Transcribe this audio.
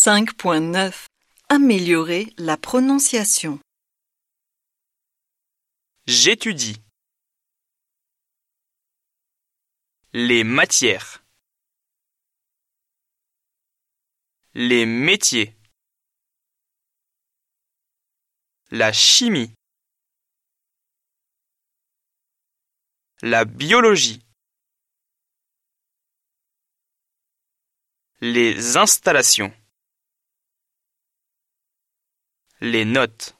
5.9 Améliorer la prononciation. J'étudie. Les matières. Les métiers. La chimie. La biologie. Les installations. Les notes.